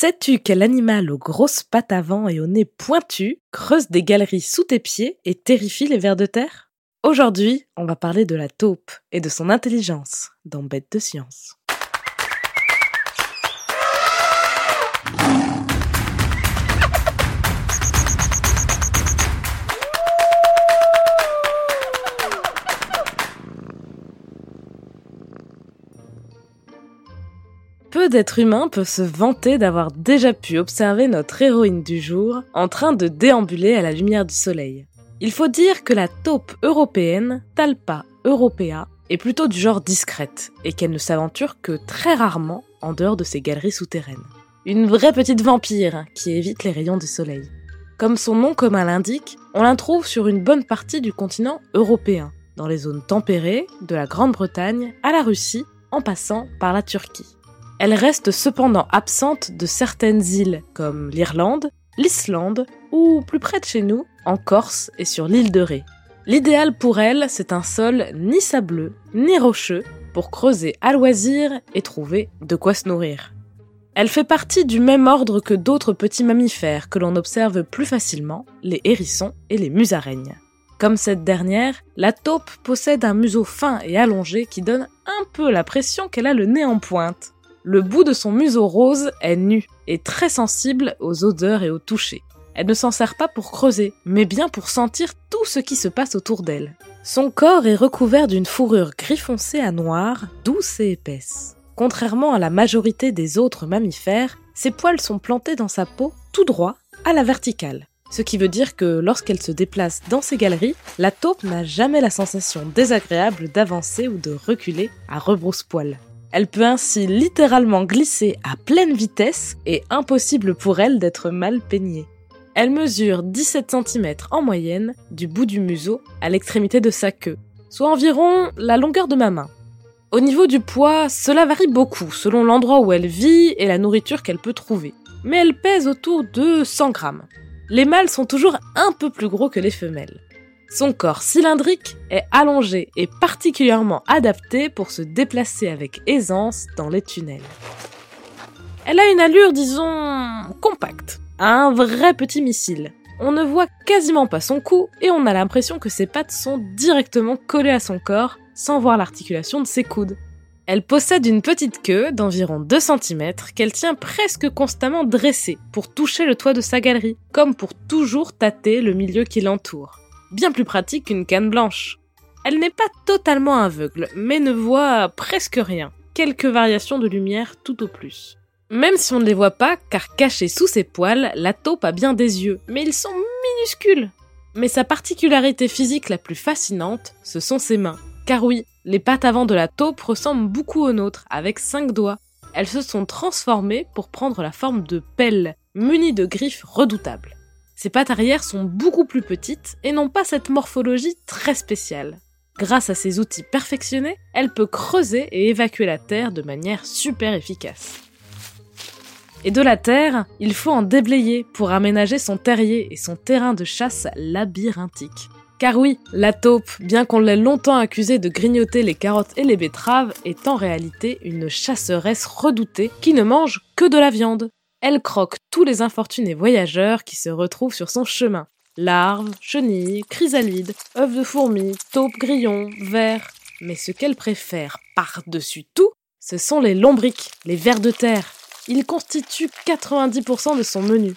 Sais-tu quel animal aux grosses pattes avant et au nez pointu creuse des galeries sous tes pieds et terrifie les vers de terre? Aujourd'hui, on va parler de la taupe et de son intelligence dans Bête de science. Peu d'êtres humains peuvent se vanter d'avoir déjà pu observer notre héroïne du jour en train de déambuler à la lumière du soleil. Il faut dire que la taupe européenne, Talpa europea, est plutôt du genre discrète et qu'elle ne s'aventure que très rarement en dehors de ses galeries souterraines. Une vraie petite vampire qui évite les rayons du soleil. Comme son nom commun l'indique, on la trouve sur une bonne partie du continent européen, dans les zones tempérées, de la Grande-Bretagne à la Russie, en passant par la Turquie. Elle reste cependant absente de certaines îles comme l'Irlande, l'Islande ou plus près de chez nous, en Corse et sur l'île de Ré. L'idéal pour elle, c'est un sol ni sableux ni rocheux pour creuser à loisir et trouver de quoi se nourrir. Elle fait partie du même ordre que d'autres petits mammifères que l'on observe plus facilement, les hérissons et les musaraignes. Comme cette dernière, la taupe possède un museau fin et allongé qui donne un peu la pression qu'elle a le nez en pointe. Le bout de son museau rose est nu et très sensible aux odeurs et au toucher. Elle ne s'en sert pas pour creuser, mais bien pour sentir tout ce qui se passe autour d'elle. Son corps est recouvert d'une fourrure gris foncé à noir, douce et épaisse. Contrairement à la majorité des autres mammifères, ses poils sont plantés dans sa peau tout droit, à la verticale. Ce qui veut dire que lorsqu'elle se déplace dans ses galeries, la taupe n'a jamais la sensation désagréable d'avancer ou de reculer à rebrousse-poil. Elle peut ainsi littéralement glisser à pleine vitesse et impossible pour elle d'être mal peignée. Elle mesure 17 cm en moyenne du bout du museau à l'extrémité de sa queue, soit environ la longueur de ma main. Au niveau du poids, cela varie beaucoup selon l'endroit où elle vit et la nourriture qu'elle peut trouver, mais elle pèse autour de 100 grammes. Les mâles sont toujours un peu plus gros que les femelles. Son corps cylindrique est allongé et particulièrement adapté pour se déplacer avec aisance dans les tunnels. Elle a une allure, disons, compacte, un vrai petit missile. On ne voit quasiment pas son cou et on a l'impression que ses pattes sont directement collées à son corps sans voir l'articulation de ses coudes. Elle possède une petite queue d'environ 2 cm qu'elle tient presque constamment dressée pour toucher le toit de sa galerie, comme pour toujours tâter le milieu qui l'entoure bien plus pratique qu'une canne blanche. Elle n'est pas totalement aveugle, mais ne voit presque rien, quelques variations de lumière tout au plus. Même si on ne les voit pas, car cachés sous ses poils, la taupe a bien des yeux, mais ils sont minuscules. Mais sa particularité physique la plus fascinante, ce sont ses mains. Car oui, les pattes avant de la taupe ressemblent beaucoup aux nôtres, avec cinq doigts. Elles se sont transformées pour prendre la forme de pelles, munies de griffes redoutables. Ses pattes arrière sont beaucoup plus petites et n'ont pas cette morphologie très spéciale. Grâce à ses outils perfectionnés, elle peut creuser et évacuer la terre de manière super efficace. Et de la terre, il faut en déblayer pour aménager son terrier et son terrain de chasse labyrinthique. Car oui, la taupe, bien qu'on l'ait longtemps accusée de grignoter les carottes et les betteraves, est en réalité une chasseresse redoutée qui ne mange que de la viande. Elle croque tous les infortunés voyageurs qui se retrouvent sur son chemin. Larves, chenilles, chrysalides, œufs de fourmis, taupes grillons, vers. Mais ce qu'elle préfère par-dessus tout, ce sont les lombriques, les vers de terre. Ils constituent 90% de son menu.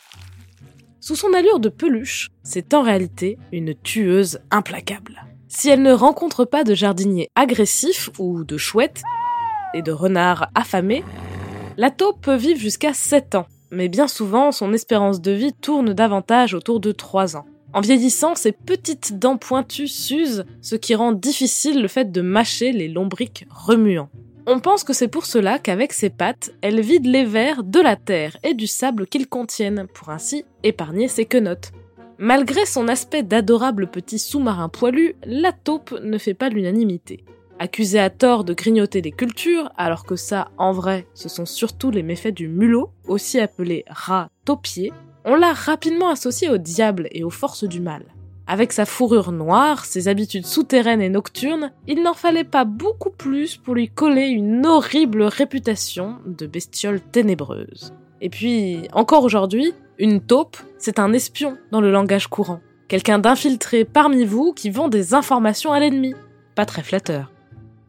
Sous son allure de peluche, c'est en réalité une tueuse implacable. Si elle ne rencontre pas de jardiniers agressifs ou de chouettes et de renards affamés, la taupe peut vivre jusqu'à 7 ans, mais bien souvent son espérance de vie tourne davantage autour de 3 ans. En vieillissant, ses petites dents pointues s'usent, ce qui rend difficile le fait de mâcher les lombriques remuants. On pense que c'est pour cela qu'avec ses pattes, elle vide les vers de la terre et du sable qu'ils contiennent, pour ainsi épargner ses quenottes. Malgré son aspect d'adorable petit sous-marin poilu, la taupe ne fait pas l'unanimité. Accusée à tort de grignoter des cultures, alors que ça, en vrai, ce sont surtout les méfaits du mulot, aussi appelé rat taupier, on l'a rapidement associé au diable et aux forces du mal. Avec sa fourrure noire, ses habitudes souterraines et nocturnes, il n'en fallait pas beaucoup plus pour lui coller une horrible réputation de bestiole ténébreuse. Et puis, encore aujourd'hui, une taupe, c'est un espion dans le langage courant. Quelqu'un d'infiltré parmi vous qui vend des informations à l'ennemi. Pas très flatteur.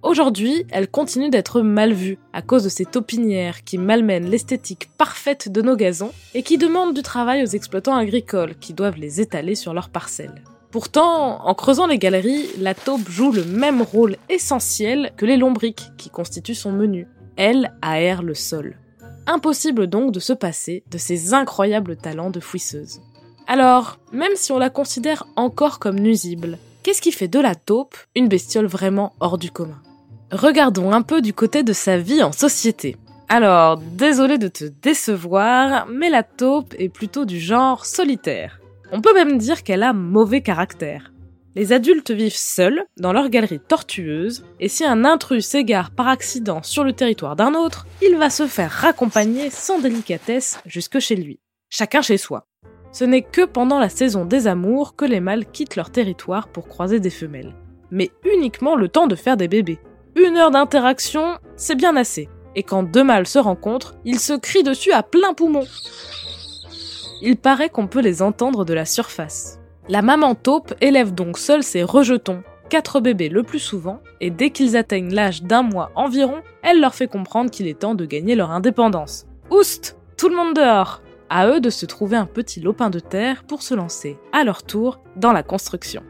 Aujourd'hui, elle continue d'être mal vue à cause de ces taupinières qui malmènent l'esthétique parfaite de nos gazons et qui demandent du travail aux exploitants agricoles qui doivent les étaler sur leurs parcelles. Pourtant, en creusant les galeries, la taupe joue le même rôle essentiel que les lombriques qui constituent son menu. Elle aère le sol. Impossible donc de se passer de ses incroyables talents de fouisseuse. Alors, même si on la considère encore comme nuisible, qu'est-ce qui fait de la taupe une bestiole vraiment hors du commun? Regardons un peu du côté de sa vie en société. Alors, désolé de te décevoir, mais la taupe est plutôt du genre solitaire. On peut même dire qu'elle a mauvais caractère. Les adultes vivent seuls, dans leur galerie tortueuse, et si un intrus s'égare par accident sur le territoire d'un autre, il va se faire raccompagner sans délicatesse jusque chez lui. Chacun chez soi. Ce n'est que pendant la saison des amours que les mâles quittent leur territoire pour croiser des femelles. Mais uniquement le temps de faire des bébés. Une heure d'interaction, c'est bien assez. Et quand deux mâles se rencontrent, ils se crient dessus à plein poumon il paraît qu'on peut les entendre de la surface. La maman taupe élève donc seule ses rejetons, quatre bébés le plus souvent, et dès qu'ils atteignent l'âge d'un mois environ, elle leur fait comprendre qu'il est temps de gagner leur indépendance. Oust Tout le monde dehors À eux de se trouver un petit lopin de terre pour se lancer, à leur tour, dans la construction.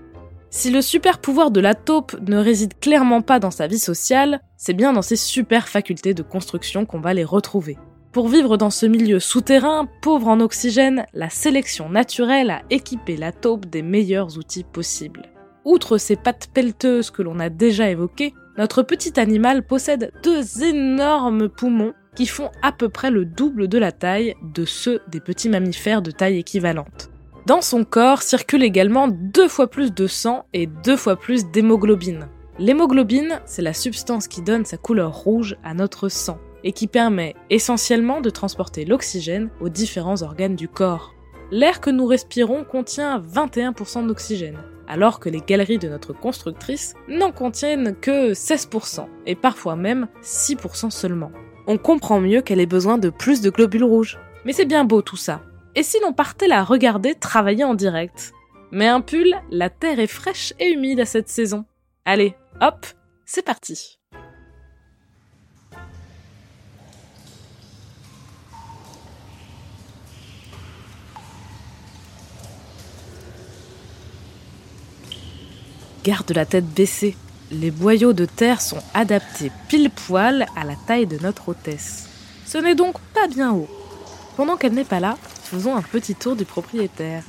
Si le super pouvoir de la taupe ne réside clairement pas dans sa vie sociale, c'est bien dans ses super facultés de construction qu'on va les retrouver. Pour vivre dans ce milieu souterrain, pauvre en oxygène, la sélection naturelle a équipé la taupe des meilleurs outils possibles. Outre ses pattes pelleteuses que l'on a déjà évoquées, notre petit animal possède deux énormes poumons qui font à peu près le double de la taille de ceux des petits mammifères de taille équivalente. Dans son corps circule également deux fois plus de sang et deux fois plus d'hémoglobine. L'hémoglobine, c'est la substance qui donne sa couleur rouge à notre sang et qui permet essentiellement de transporter l'oxygène aux différents organes du corps. L'air que nous respirons contient 21% d'oxygène, alors que les galeries de notre constructrice n'en contiennent que 16%, et parfois même 6% seulement. On comprend mieux qu'elle ait besoin de plus de globules rouges. Mais c'est bien beau tout ça. Et si l'on partait la regarder travailler en direct? Mais un pull, la terre est fraîche et humide à cette saison. Allez, hop, c'est parti Garde la tête baissée. Les boyaux de terre sont adaptés pile poil à la taille de notre hôtesse. Ce n'est donc pas bien haut. Pendant qu'elle n'est pas là, faisons un petit tour du propriétaire.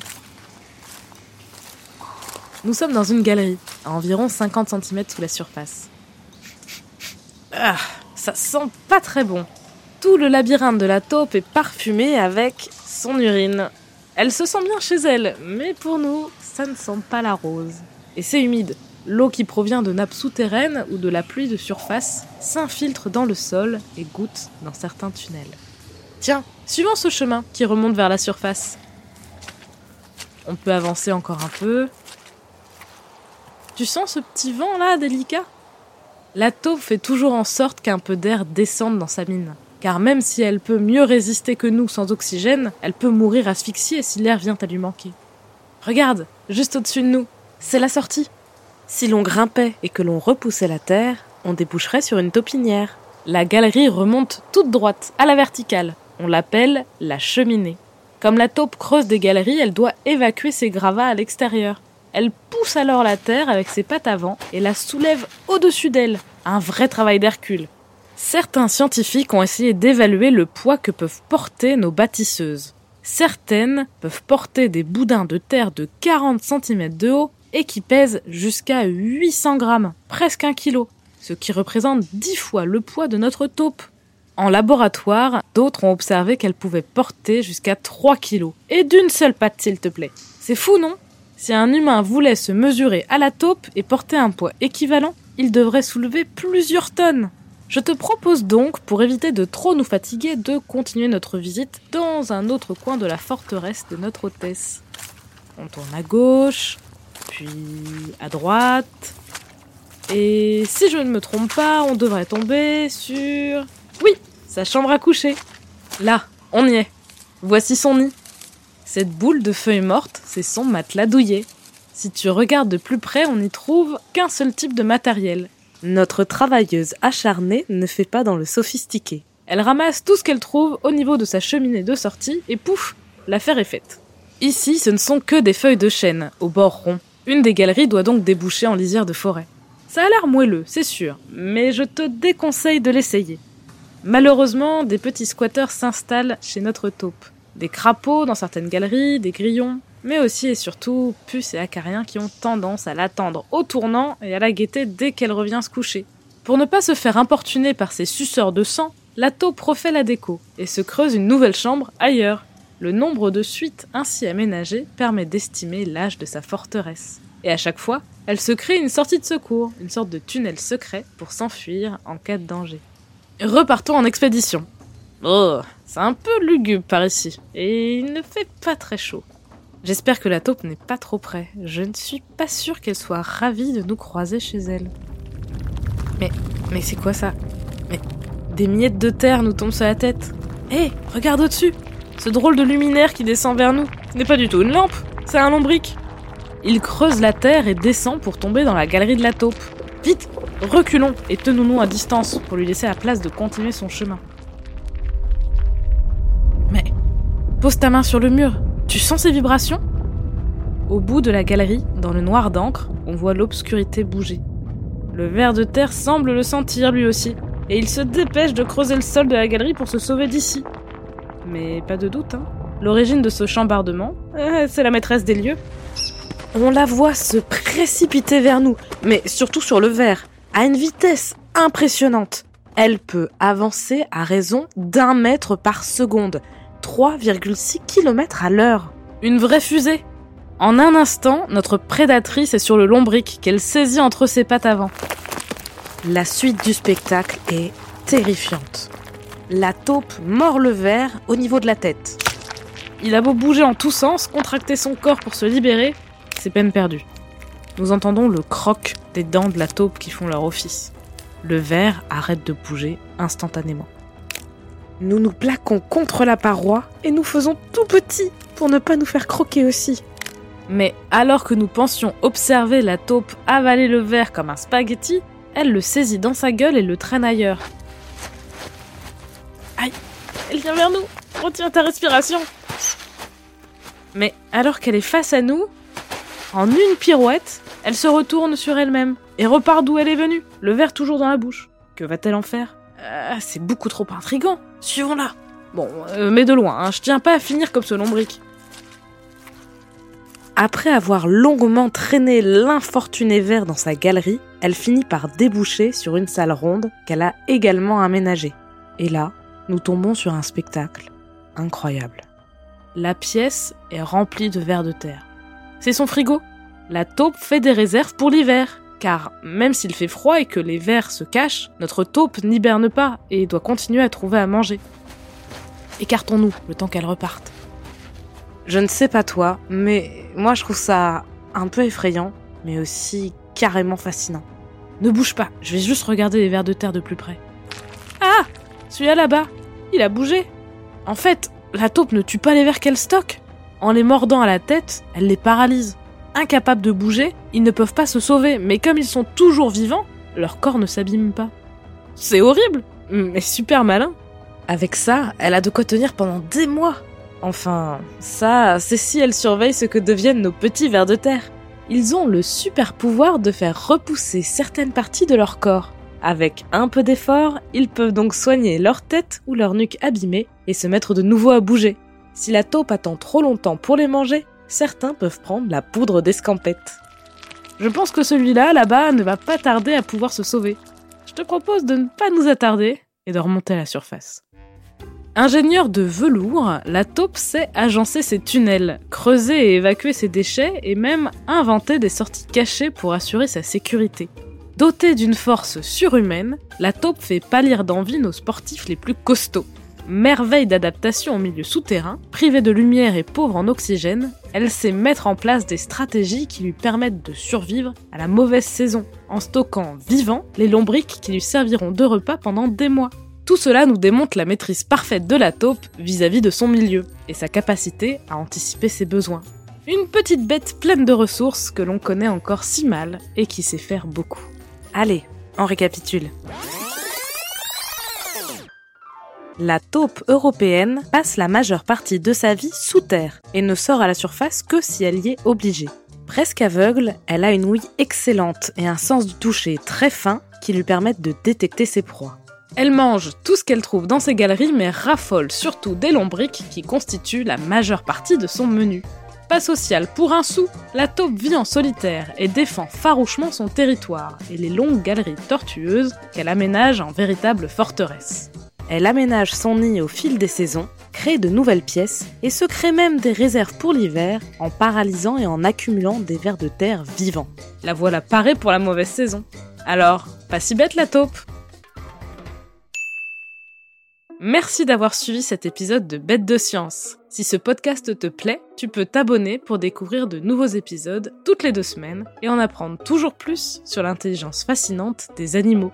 Nous sommes dans une galerie, à environ 50 cm sous la surface. Ah, ça sent pas très bon. Tout le labyrinthe de la taupe est parfumé avec son urine. Elle se sent bien chez elle, mais pour nous, ça ne sent pas la rose. Et c'est humide. L'eau qui provient de nappes souterraines ou de la pluie de surface s'infiltre dans le sol et goûte dans certains tunnels. Tiens, suivons ce chemin qui remonte vers la surface. On peut avancer encore un peu. Tu sens ce petit vent là, délicat? La taupe fait toujours en sorte qu'un peu d'air descende dans sa mine. Car même si elle peut mieux résister que nous sans oxygène, elle peut mourir asphyxiée si l'air vient à lui manquer. Regarde, juste au-dessus de nous, c'est la sortie. Si l'on grimpait et que l'on repoussait la terre, on déboucherait sur une taupinière. La galerie remonte toute droite, à la verticale. On l'appelle la cheminée. Comme la taupe creuse des galeries, elle doit évacuer ses gravats à l'extérieur. Elle pousse alors la terre avec ses pattes avant et la soulève au-dessus d'elle. Un vrai travail d'Hercule. Certains scientifiques ont essayé d'évaluer le poids que peuvent porter nos bâtisseuses. Certaines peuvent porter des boudins de terre de 40 cm de haut et qui pèse jusqu'à 800 grammes, presque un kilo, ce qui représente 10 fois le poids de notre taupe. En laboratoire, d'autres ont observé qu'elle pouvait porter jusqu'à 3 kilos, et d'une seule patte s'il te plaît. C'est fou, non? Si un humain voulait se mesurer à la taupe et porter un poids équivalent, il devrait soulever plusieurs tonnes. Je te propose donc, pour éviter de trop nous fatiguer, de continuer notre visite dans un autre coin de la forteresse de notre hôtesse. On tourne à gauche, puis à droite. Et si je ne me trompe pas, on devrait tomber sur... Oui, sa chambre à coucher. Là, On y est. Voici son nid. Cette boule de feuilles mortes, c'est son matelas douillet. Si tu regardes de plus près, on n'y trouve qu'un seul type de matériel. Notre travailleuse acharnée ne fait pas dans le sophistiqué. Elle ramasse tout ce qu'elle trouve au niveau de sa cheminée de sortie et pouf, l'affaire est faite. Ici, ce ne sont que des feuilles de chêne, au bord rond. Une des galeries doit donc déboucher en lisière de forêt. Ça a l'air moelleux, c'est sûr, mais je te déconseille de l'essayer. Malheureusement, des petits squatteurs s'installent chez notre taupe. Des crapauds dans certaines galeries, des grillons, mais aussi et surtout puces et acariens qui ont tendance à l'attendre au tournant et à la guetter dès qu'elle revient se coucher. Pour ne pas se faire importuner par ces suceurs de sang, la taupe refait la déco et se creuse une nouvelle chambre ailleurs. Le nombre de suites ainsi aménagées permet d'estimer l'âge de sa forteresse. Et à chaque fois, elle se crée une sortie de secours, une sorte de tunnel secret pour s'enfuir en cas de danger. Repartons en expédition. Oh, c'est un peu lugubre par ici, et il ne fait pas très chaud. J'espère que la taupe n'est pas trop près. Je ne suis pas sûre qu'elle soit ravie de nous croiser chez elle. Mais, mais c'est quoi ça? Mais des miettes de terre nous tombent sur la tête. Hé, regarde au-dessus Ce drôle de luminaire qui descend vers nous. Ce n'est pas du tout une lampe, c'est un lombric. Il creuse la terre et descend pour tomber dans la galerie de la taupe. Vite, reculons et tenons-nous à distance pour lui laisser la place de continuer son chemin. Mais, pose ta main sur le mur, tu sens ces vibrations? Au bout de la galerie, dans le noir d'encre, on voit l'obscurité bouger. Le ver de terre semble le sentir lui aussi, et il se dépêche de creuser le sol de la galerie pour se sauver d'ici. Mais pas de doute, hein. L'origine de ce chambardement, c'est la maîtresse des lieux. On la voit se précipiter vers nous, mais surtout sur le verre, à une vitesse impressionnante. Elle peut avancer à raison d'un mètre par seconde, 3,6 km à l'heure. Une vraie fusée. En un instant, notre prédatrice est sur le lombric qu'elle saisit entre ses pattes avant. La suite du spectacle est terrifiante. La taupe mord le verre au niveau de la tête. Il a beau bouger en tous sens, contracter son corps pour se libérer, c'est peine perdue. Nous entendons le croc des dents de la taupe qui font leur office. Le verre arrête de bouger instantanément. Nous nous plaquons contre la paroi et nous faisons tout petit pour ne pas nous faire croquer aussi. Mais alors que nous pensions observer la taupe avaler le verre comme un spaghetti, elle le saisit dans sa gueule et le traîne ailleurs. Aïe, elle vient vers nous. Retiens ta respiration. Mais alors qu'elle est face à nous, en une pirouette, elle se retourne sur elle-même et repart d'où elle est venue, le verre toujours dans la bouche. Que va-t-elle en faire? Euh, C'est beaucoup trop intrigant. Suivons-la. Bon, euh, mais de loin, hein, je tiens pas à finir comme ce lombric. Après avoir longuement traîné l'infortuné verre dans sa galerie, elle finit par déboucher sur une salle ronde qu'elle a également aménagée. Et là, nous tombons sur un spectacle incroyable. La pièce est remplie de vers de terre. C'est son frigo. La taupe fait des réserves pour l'hiver, car même s'il fait froid et que les vers se cachent, notre taupe n'hiberne pas et doit continuer à trouver à manger. Écartons-nous le temps qu'elle reparte. Je ne sais pas toi, mais moi je trouve ça un peu effrayant, mais aussi carrément fascinant. Ne bouge pas, je vais juste regarder les vers de terre de plus près. Ah Celui-là là-bas, il a bougé. En fait, la taupe ne tue pas les vers qu'elle stocke. En les mordant à la tête, elle les paralyse. Incapables de bouger, ils ne peuvent pas se sauver, mais comme ils sont toujours vivants, leur corps ne s'abîme pas. C'est horrible, mais super malin. Avec ça, elle a de quoi tenir pendant des mois. Enfin, ça, c'est si elle surveille ce que deviennent nos petits vers de terre. Ils ont le super pouvoir de faire repousser certaines parties de leur corps. Avec un peu d'effort, ils peuvent donc soigner leur tête ou leur nuque abîmée et se mettre de nouveau à bouger. Si la taupe attend trop longtemps pour les manger, certains peuvent prendre la poudre d'escampette. Je pense que celui-là, là-bas, ne va pas tarder à pouvoir se sauver. Je te propose de ne pas nous attarder et de remonter à la surface. Ingénieur de velours, la taupe sait agencer ses tunnels, creuser et évacuer ses déchets et même inventer des sorties cachées pour assurer sa sécurité. Dotée d'une force surhumaine, la taupe fait pâlir d'envie nos sportifs les plus costauds. Merveille d'adaptation au milieu souterrain, privée de lumière et pauvre en oxygène, elle sait mettre en place des stratégies qui lui permettent de survivre à la mauvaise saison, en stockant vivants les lombrics qui lui serviront de repas pendant des mois. Tout cela nous démontre la maîtrise parfaite de la taupe vis-à-vis de son milieu et sa capacité à anticiper ses besoins. Une petite bête pleine de ressources que l'on connaît encore si mal et qui sait faire beaucoup. Allez, on récapitule. La taupe européenne passe la majeure partie de sa vie sous terre et ne sort à la surface que si elle y est obligée. Presque aveugle, elle a une ouïe excellente et un sens du toucher très fin qui lui permettent de détecter ses proies. Elle mange tout ce qu'elle trouve dans ses galeries, mais raffole surtout des lombriques qui constituent la majeure partie de son menu. Pas sociale pour un sou, la taupe vit en solitaire et défend farouchement son territoire et les longues galeries tortueuses qu'elle aménage en véritable forteresse. Elle aménage son nid au fil des saisons, crée de nouvelles pièces et se crée même des réserves pour l'hiver en paralysant et en accumulant des vers de terre vivants. La voilà parée pour la mauvaise saison. Alors, pas si bête la taupe Merci d'avoir suivi cet épisode de Bête de Science. Si ce podcast te plaît, tu peux t'abonner pour découvrir de nouveaux épisodes toutes les deux semaines et en apprendre toujours plus sur l'intelligence fascinante des animaux.